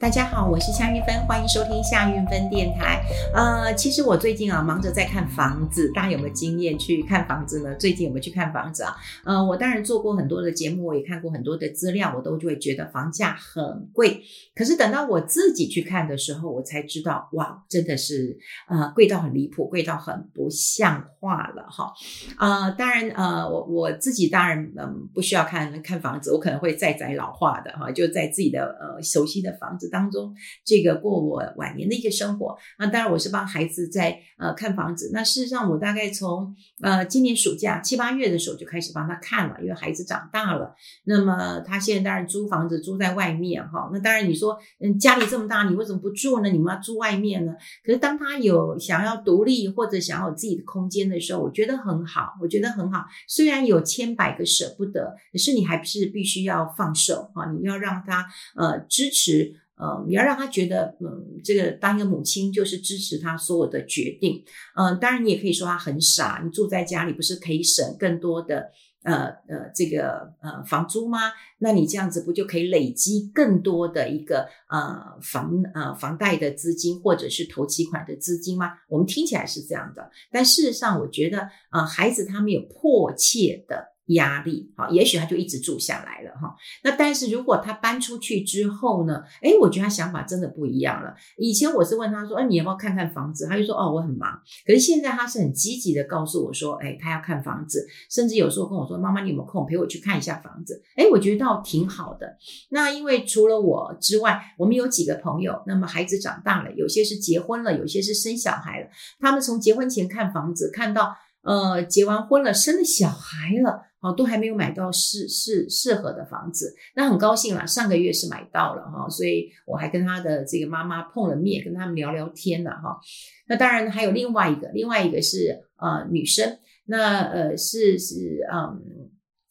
大家好，我是夏韵芬，欢迎收听夏韵芬电台。呃，其实我最近啊忙着在看房子，大家有没有经验去看房子呢？最近有没有去看房子啊？呃，我当然做过很多的节目，我也看过很多的资料，我都就会觉得房价很贵。可是等到我自己去看的时候，我才知道，哇，真的是呃贵到很离谱，贵到很不像话了哈。呃，当然呃，我我自己当然嗯、不需要看看房子，我可能会再宅老化的哈，就在自己的呃熟悉的房子。当中，这个过我晚年的一个生活。那当然，我是帮孩子在呃看房子。那事实上，我大概从呃今年暑假七八月的时候就开始帮他看了，因为孩子长大了。那么他现在当然租房子租在外面哈。那当然你说，嗯，家里这么大，你为什么不住呢？你们要住外面呢？可是当他有想要独立或者想要有自己的空间的时候，我觉得很好，我觉得很好。虽然有千百个舍不得，可是你还是必须要放手啊！你要让他呃支持。呃，你要让他觉得，嗯，这个当一个母亲就是支持他所有的决定。嗯、呃，当然你也可以说他很傻，你住在家里不是可以省更多的呃呃这个呃房租吗？那你这样子不就可以累积更多的一个呃房呃房贷的资金或者是头期款的资金吗？我们听起来是这样的，但事实上我觉得，呃，孩子他们有迫切的。压力，好，也许他就一直住下来了哈。那但是如果他搬出去之后呢？诶，我觉得他想法真的不一样了。以前我是问他说，哎，你要不要看看房子？他就说，哦，我很忙。可是现在他是很积极的告诉我说，诶，他要看房子，甚至有时候跟我说，妈妈，你有没有空陪我去看一下房子？诶，我觉得倒挺好的。那因为除了我之外，我们有几个朋友，那么孩子长大了，有些是结婚了，有些是生小孩了。他们从结婚前看房子，看到呃结完婚了，生了小孩了。哦，都还没有买到适适适合的房子，那很高兴啦，上个月是买到了哈，所以我还跟他的这个妈妈碰了面，跟他们聊聊天了哈。那当然还有另外一个，另外一个是呃女生，那呃是是嗯。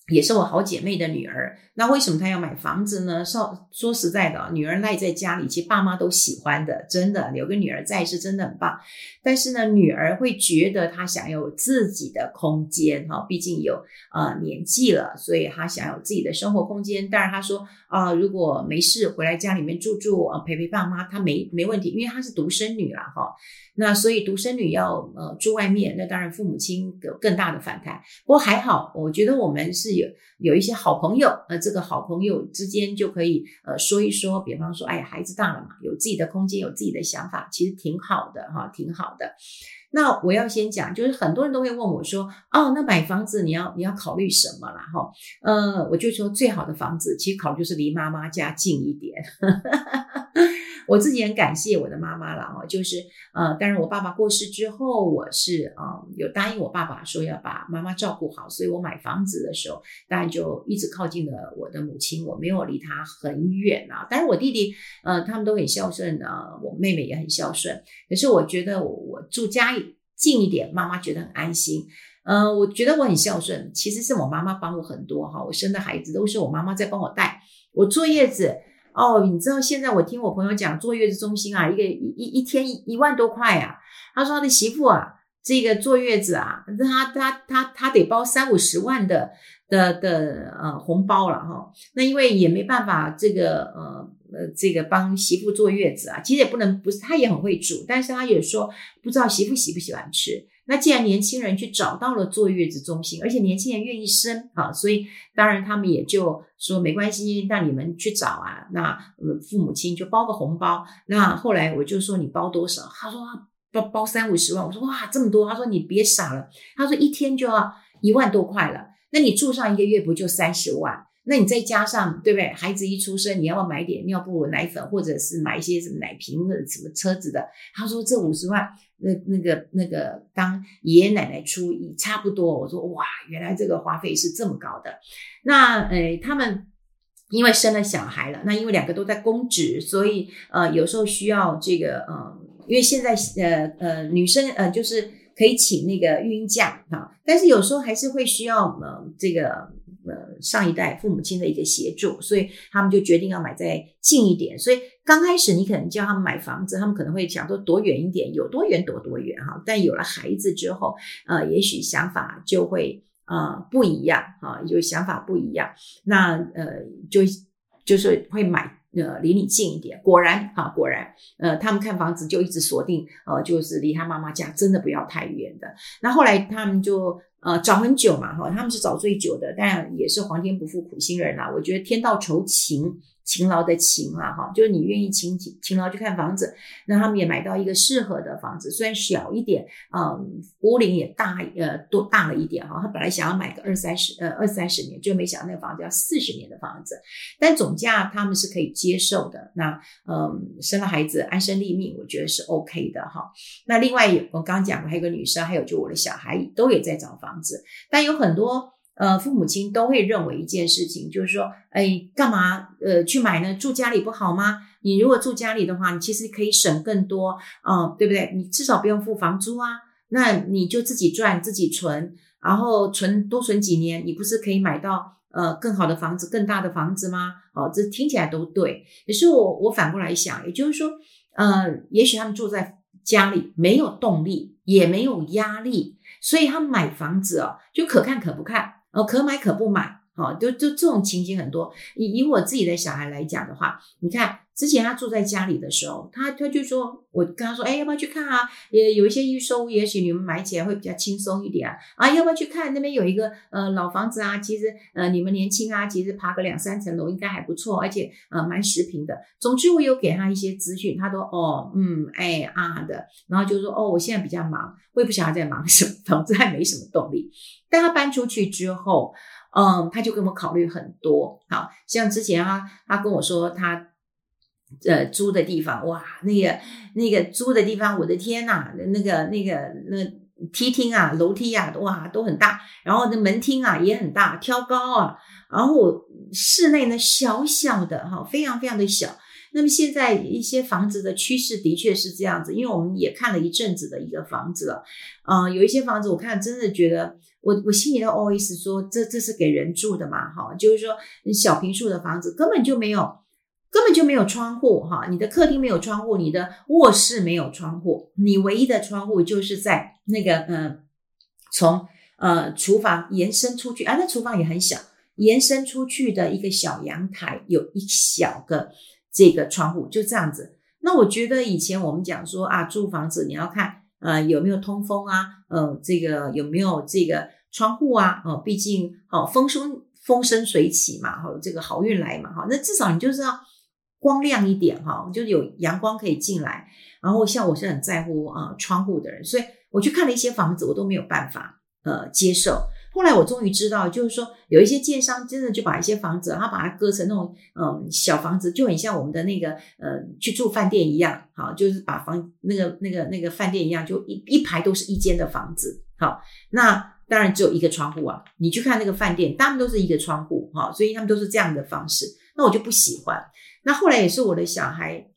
也是我好姐妹的女儿，那为什么她要买房子呢？说说实在的，女儿赖在家里，其实爸妈都喜欢的，真的有个女儿在是真的很棒。但是呢，女儿会觉得她想要有自己的空间，哈，毕竟有呃年纪了，所以她想有自己的生活空间。当然她说啊、如果没事回来家里面住住啊，陪陪爸妈，她没没问题，因为她是独生女了，哈。那所以独生女要呃住外面，那当然父母亲有更大的反弹。不过还好，我觉得我们是有有一些好朋友，呃，这个好朋友之间就可以呃说一说，比方说，哎，孩子大了嘛，有自己的空间，有自己的想法，其实挺好的哈，挺好的。那我要先讲，就是很多人都会问我说，哦，那买房子你要你要考虑什么啦？哈，呃，我就说最好的房子其实考虑就是离妈妈家近一点。我自己很感谢我的妈妈了哦，就是呃，当然我爸爸过世之后，我是啊、有答应我爸爸说要把妈妈照顾好，所以我买房子的时候，当然就一直靠近了我的母亲，我没有离她很远啊。当然我弟弟呃他们都很孝顺啊、呃，我妹妹也很孝顺，可是我觉得我住家里近一点，妈妈觉得很安心。嗯、我觉得我很孝顺，其实是我妈妈帮我很多哈，我生的孩子都是我妈妈在帮我带，我坐月子。哦，你知道现在我听我朋友讲坐月子中心啊，一个一一一天一一万多块啊。他说他的媳妇啊，这个坐月子啊，他他他他得包三五十万的的的呃红包了哈。那因为也没办法，这个呃呃这个帮媳妇坐月子啊，其实也不能不是他也很会煮，但是他也说不知道媳妇喜不喜欢吃。那既然年轻人去找到了坐月子中心，而且年轻人愿意生啊，所以当然他们也就说没关系，那你们去找啊。那呃父母亲就包个红包。那后来我就说你包多少？他说包包三五十万。我说哇这么多？他说你别傻了。他说一天就要一万多块了。那你住上一个月不就三十万？那你再加上对不对？孩子一出生，你要不要买点尿布、奶粉，或者是买一些什么奶瓶的、什么车子的？他说这五十万。那那个那个，当爷爷奶奶出也差不多。我说哇，原来这个花费是这么高的。那呃，他们因为生了小孩了，那因为两个都在公职，所以呃，有时候需要这个呃，因为现在呃呃，女生呃就是可以请那个孕假哈，但是有时候还是会需要呃这个。呃，上一代父母亲的一个协助，所以他们就决定要买在近一点。所以刚开始你可能叫他们买房子，他们可能会想说躲远一点，有多远躲多远哈。但有了孩子之后，呃，也许想法就会呃不一样哈，有想法不一样。那呃，就就是会买呃离你近一点。果然啊，果然，呃，他们看房子就一直锁定，呃，就是离他妈妈家真的不要太远的。那后来他们就。呃，找很久嘛，哈，他们是找最久的，但也是皇天不负苦心人啦。我觉得天道酬勤。勤劳的勤啊，哈，就是你愿意勤勤勤劳去看房子，那他们也买到一个适合的房子，虽然小一点，嗯，屋龄也大，呃，多大了一点哈。他本来想要买个二三十，呃，二三十年，就没想到那个房子要四十年的房子，但总价他们是可以接受的。那，嗯，生了孩子安身立命，我觉得是 OK 的哈。那另外，我刚讲过还有个女生，还有就我的小孩都也在找房子，但有很多。呃，父母亲都会认为一件事情，就是说，哎，干嘛呃去买呢？住家里不好吗？你如果住家里的话，你其实可以省更多，啊、对不对？你至少不用付房租啊，那你就自己赚自己存，然后存多存几年，你不是可以买到呃更好的房子、更大的房子吗？哦，这听起来都对。可是我我反过来想，也就是说，呃，也许他们住在家里没有动力，也没有压力，所以他们买房子哦，就可看可不看。哦，可买可不买，哦，就就这种情形很多。以以我自己的小孩来讲的话，你看之前他住在家里的时候，他他就说，我跟他说，哎，要不要去看啊？也有一些预售屋，也许你们买起来会比较轻松一点啊。啊，要不要去看？那边有一个呃老房子啊，其实呃你们年轻啊，其实爬个两三层楼应该还不错，而且呃蛮实平的。总之我有给他一些资讯，他都哦嗯哎啊的，然后就说哦我现在比较忙，我也不晓得在忙什么，房子还没什么动力。但他搬出去之后，嗯，他就给我们考虑很多，好像之前啊，他跟我说他呃租的地方，哇，那个那个租的地方，我的天呐，那个那个那梯厅啊，楼梯啊，哇，都很大，然后那门厅啊也很大，挑高啊，然后室内呢小小的哈，非常非常的小。那么现在一些房子的趋势的确是这样子，因为我们也看了一阵子的一个房子了，啊、呃，有一些房子我看真的觉得。我我心里的 OS 说，这这是给人住的嘛？哈，就是说小平数的房子根本就没有，根本就没有窗户哈。你的客厅没有窗户，你的卧室没有窗户，你唯一的窗户就是在那个呃，从呃厨房延伸出去啊，那厨房也很小，延伸出去的一个小阳台，有一小个这个窗户，就这样子。那我觉得以前我们讲说啊，住房子你要看呃有没有通风啊，呃这个有没有这个。窗户啊，哦，毕竟好风生风生水起嘛，哈，这个好运来嘛，哈，那至少你就是要光亮一点，哈，就有阳光可以进来。然后像我是很在乎啊窗户的人，所以我去看了一些房子，我都没有办法呃接受。后来我终于知道，就是说有一些建商真的就把一些房子，他把它割成那种嗯小房子，就很像我们的那个呃去住饭店一样，好，就是把房那个那个那个饭店一样，就一一排都是一间的房子，好，那。当然只有一个窗户啊！你去看那个饭店，他们都是一个窗户哈，所以他们都是这样的方式。那我就不喜欢。那后来也是我的小孩，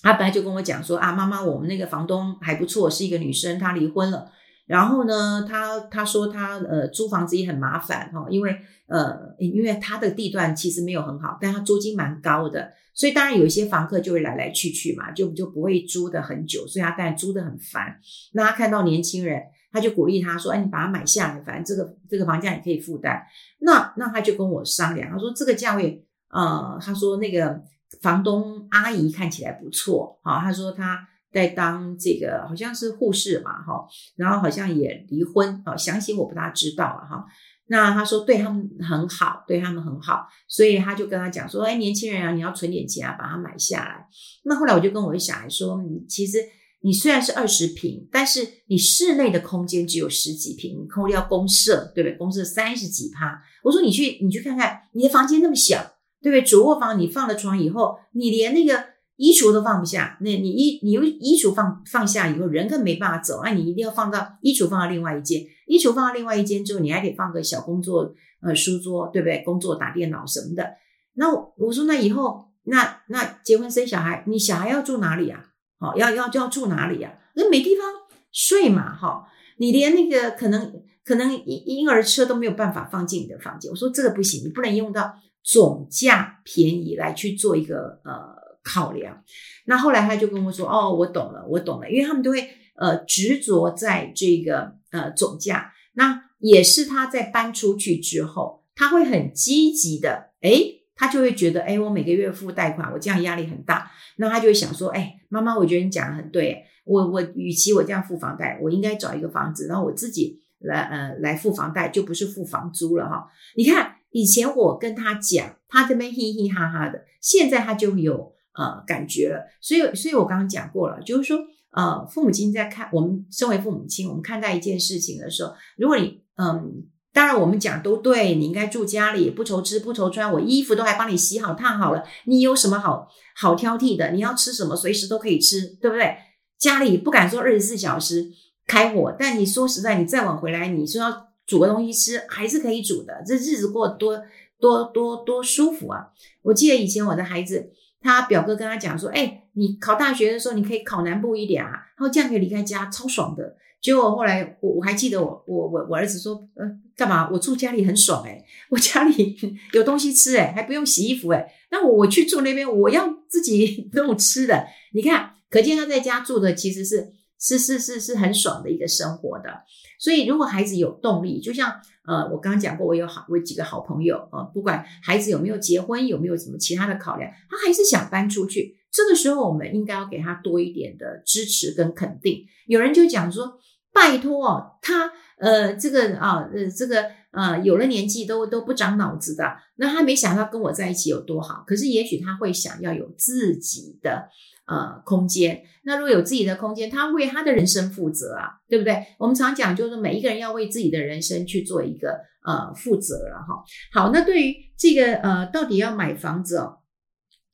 他本来就跟我讲说啊，妈妈，我们那个房东还不错，是一个女生，她离婚了。然后呢，她她说她呃租房子也很麻烦哈，因为呃因为她的地段其实没有很好，但她租金蛮高的，所以当然有一些房客就会来来去去嘛，就就不会租得很久，所以她当然租得很烦。那她看到年轻人。他就鼓励他说：“哎，你把它买下来，反正这个这个房价也可以负担。那”那他就跟我商量，他说：“这个价位，呃，他说那个房东阿姨看起来不错，好，他说他在当这个好像是护士嘛，哈，然后好像也离婚，好，详细我不大知道了哈。那他说对他们很好，对他们很好，所以他就跟他讲说：哎，年轻人啊，你要存点钱啊，把它买下来。那后来我就跟我的小孩说，你其实。”你虽然是二十平，但是你室内的空间只有十几平，你扣掉公设，对不对？公设三十几趴。我说你去，你去看看，你的房间那么小，对不对？主卧房你放了床以后，你连那个衣橱都放不下。那你衣你用衣橱放放下以后，人更没办法走。那你一定要放到衣橱放到另外一间，衣橱放到另外一间之后，你还得放个小工作呃书桌，对不对？工作打电脑什么的。那，我说那以后那那结婚生小孩，你小孩要住哪里啊？好，要要就要住哪里呀？那没地方睡嘛，哈！你连那个可能可能婴婴儿车都没有办法放进你的房间。我说这个不行，你不能用到总价便宜来去做一个呃考量。那后来他就跟我说：“哦，我懂了，我懂了。”因为他们都会呃执着在这个呃总价。那也是他在搬出去之后，他会很积极的诶他就会觉得，哎，我每个月付贷款，我这样压力很大。那他就会想说，哎，妈妈，我觉得你讲的很对，我我与其我这样付房贷，我应该找一个房子，然后我自己来呃来付房贷，就不是付房租了哈。你看以前我跟他讲，他这边嘻嘻哈哈的，现在他就有呃感觉了。所以，所以我刚刚讲过了，就是说，呃，父母亲在看我们身为父母亲，我们看待一件事情的时候，如果你嗯。当然，我们讲都对，你应该住家里，不愁吃不愁穿，我衣服都还帮你洗好烫好了，你有什么好好挑剔的？你要吃什么，随时都可以吃，对不对？家里不敢说二十四小时开火，但你说实在，你再晚回来，你说要煮个东西吃，还是可以煮的。这日子过多多多多舒服啊！我记得以前我的孩子，他表哥跟他讲说：“哎，你考大学的时候，你可以考南部一点啊，然后这样可以离开家，超爽的。”结果后来我我还记得我我我我儿子说，呃，干嘛？我住家里很爽诶、我家里有东西吃诶、还不用洗衣服诶、那我我去住那边，我要自己弄吃的。你看，可见他在家住的其实是是是是是很爽的一个生活的。所以如果孩子有动力，就像呃我刚刚讲过，我有好我有几个好朋友啊、呃，不管孩子有没有结婚，有没有什么其他的考量，他还是想搬出去。这个时候我们应该要给他多一点的支持跟肯定。有人就讲说。拜托哦，他呃，这个啊，呃，这个呃，有了年纪都都不长脑子的，那他没想到跟我在一起有多好。可是也许他会想要有自己的呃空间。那如果有自己的空间，他为他的人生负责啊，对不对？我们常讲就是每一个人要为自己的人生去做一个呃负责了哈。好，那对于这个呃，到底要买房子哦，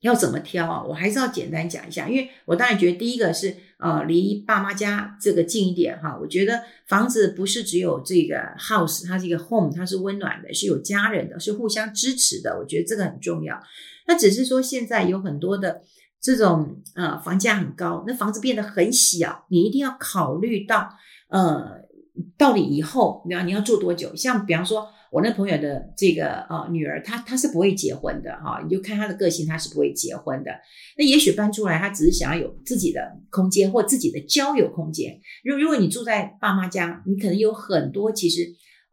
要怎么挑啊？我还是要简单讲一下，因为我当然觉得第一个是。呃，离爸妈家这个近一点哈，我觉得房子不是只有这个 house，它是一个 home，它是温暖的，是有家人的，是互相支持的。我觉得这个很重要。那只是说现在有很多的这种呃房价很高，那房子变得很小，你一定要考虑到呃，到底以后你要你要住多久？像比方说。我那朋友的这个呃女儿，她她是不会结婚的哈，你就看她的个性，她是不会结婚的。那也许搬出来，她只是想要有自己的空间或自己的交友空间。如如果你住在爸妈家，你可能有很多其实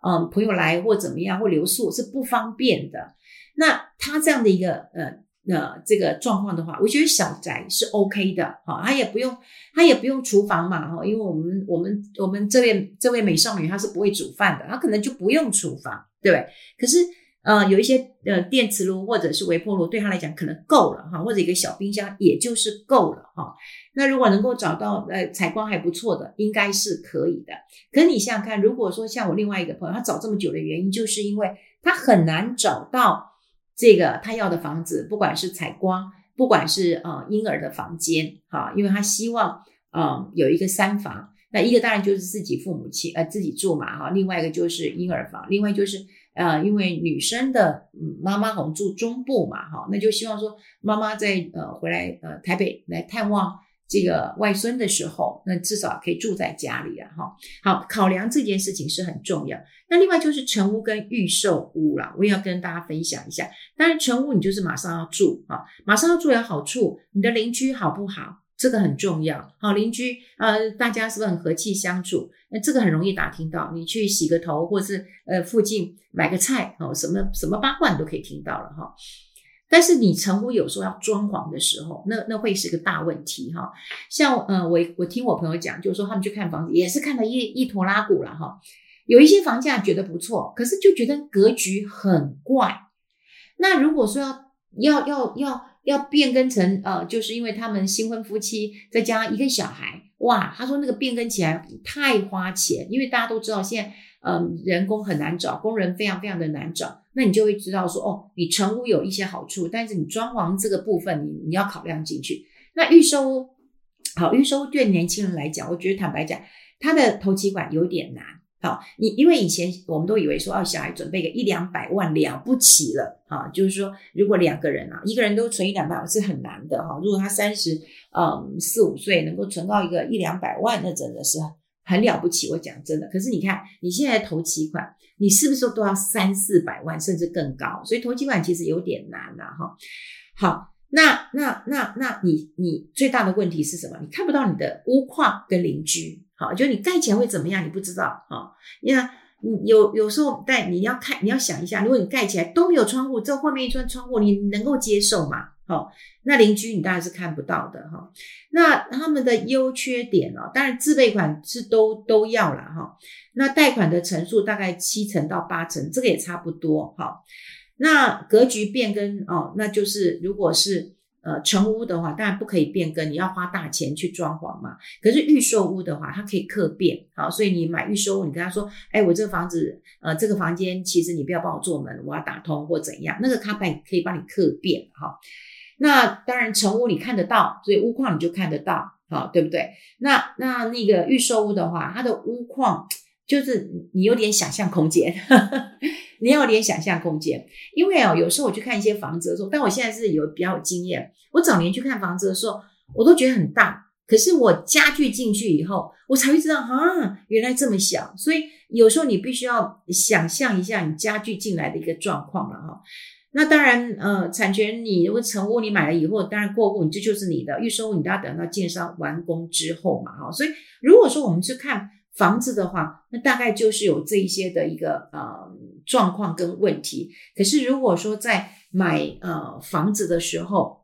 嗯朋友来或怎么样或留宿是不方便的。那她这样的一个呃。那这个状况的话，我觉得小宅是 OK 的，哈，他也不用，他也不用厨房嘛，哈，因为我们我们我们这位这位美少女她是不会煮饭的，她可能就不用厨房，对不对？可是，呃，有一些呃电磁炉或者是微波炉对她来讲可能够了，哈，或者一个小冰箱也就是够了，哈。那如果能够找到呃采光还不错的，应该是可以的。可你想想看，如果说像我另外一个朋友，他找这么久的原因，就是因为他很难找到。这个他要的房子，不管是采光，不管是呃婴儿的房间，哈，因为他希望呃有一个三房，那一个当然就是自己父母亲呃自己住嘛，哈，另外一个就是婴儿房，另外就是呃因为女生的嗯妈妈我们住中部嘛，哈，那就希望说妈妈在呃回来呃台北来探望。这个外孙的时候，那至少可以住在家里啊，哈。好，考量这件事情是很重要。那另外就是成屋跟预售屋啦，我也要跟大家分享一下。当然，成屋你就是马上要住啊，马上要住有好处，你的邻居好不好？这个很重要。好，邻居呃，大家是不是很和气相处？那这个很容易打听到。你去洗个头，或是呃附近买个菜，哦，什么什么八卦你都可以听到了哈。但是你成屋有时候要装潢的时候，那那会是个大问题哈。像呃，我我听我朋友讲，就是说他们去看房子，也是看了一一坨拉库了哈。有一些房价觉得不错，可是就觉得格局很怪。那如果说要要要要要变更成呃，就是因为他们新婚夫妻再加上一个小孩，哇，他说那个变更起来太花钱，因为大家都知道现在。嗯，人工很难找，工人非常非常的难找，那你就会知道说，哦，你成屋有一些好处，但是你装潢这个部分，你你要考量进去。那预售，好，预售对年轻人来讲，我觉得坦白讲，他的头期款有点难。好，你因为以前我们都以为说，哦，小孩准备个一两百万了不起了，啊，就是说，如果两个人啊，一个人都存一两百万是很难的哈。如果他三十嗯四五岁能够存到一个一两百万，那真的是。很了不起，我讲真的。可是你看，你现在投期款，你是不是都要三四百万，甚至更高？所以投期款其实有点难了哈。好，那那那那你你最大的问题是什么？你看不到你的屋况跟邻居，好，就你盖起来会怎么样？你不知道哈。因为你有有时候，但你要看，你要想一下，如果你盖起来都没有窗户，这后面一串窗户，你能够接受吗？好，那邻居你当然是看不到的哈。那他们的优缺点哦，当然自备款是都都要了哈。那贷款的成数大概七成到八成，这个也差不多哈。那格局变更哦，那就是如果是。呃，成屋的话，当然不可以变更，你要花大钱去装潢嘛。可是预售屋的话，它可以客变，好，所以你买预售屋，你跟他说，哎，我这个房子，呃，这个房间其实你不要帮我做门，我要打通或怎样，那个他办可以帮你客变，哈。那当然成屋你看得到，所以屋况你就看得到，好，对不对？那那那个预售屋的话，它的屋况就是你有点想象空间。你要有点想象空间，因为哦，有时候我去看一些房子的时候，但我现在是有比较有经验。我早年去看房子的时候，我都觉得很大，可是我家具进去以后，我才会知道啊，原来这么小。所以有时候你必须要想象一下你家具进来的一个状况了哈。那当然，呃，产权你如果成屋你买了以后，当然过户，你这就是你的预售，你都要等到建商完工之后嘛哈。所以如果说我们去看房子的话，那大概就是有这一些的一个呃。状况跟问题，可是如果说在买呃房子的时候，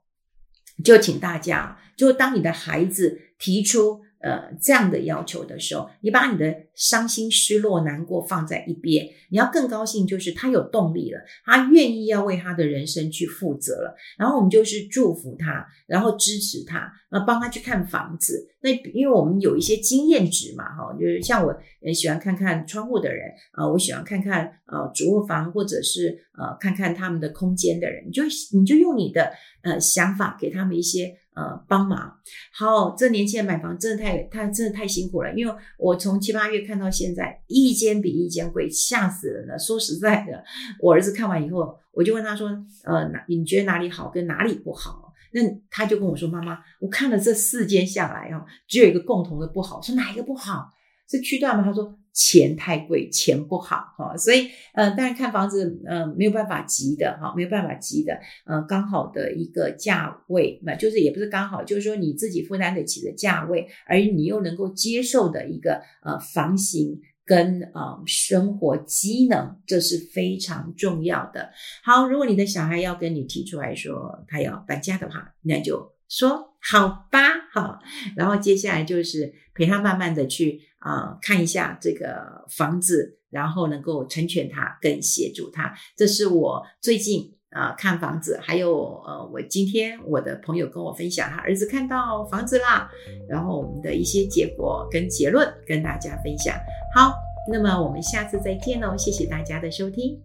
就请大家，就当你的孩子提出。呃，这样的要求的时候，你把你的伤心、失落、难过放在一边，你要更高兴，就是他有动力了，他愿意要为他的人生去负责了。然后我们就是祝福他，然后支持他，呃，帮他去看房子。那因为我们有一些经验值嘛，哈，就是像我喜欢看看窗户的人，呃，我喜欢看看呃主卧房或者是呃看看他们的空间的人，你就你就用你的呃想法给他们一些。呃，帮忙好，这年轻人买房真的太，他真的太辛苦了。因为我从七八月看到现在，一间比一间贵，吓死人了。说实在的，我儿子看完以后，我就问他说：“呃，哪你觉得哪里好，跟哪里不好？”那他就跟我说：“妈妈，我看了这四间下来啊，只有一个共同的不好。说哪一个不好？是区段吗？”他说。钱太贵，钱不好哈，所以呃，当然看房子呃没有办法急的哈，没有办法急的呃，刚好的一个价位，那就是也不是刚好，就是说你自己负担得起的价位，而你又能够接受的一个呃房型跟呃生活机能，这是非常重要的。好，如果你的小孩要跟你提出来说他要搬家的话，那就说好吧，好，然后接下来就是陪他慢慢的去。啊、看一下这个房子，然后能够成全他，跟协助他。这是我最近啊、看房子，还有呃，我今天我的朋友跟我分享，他儿子看到房子啦，然后我们的一些结果跟结论跟大家分享。好，那么我们下次再见喽，谢谢大家的收听。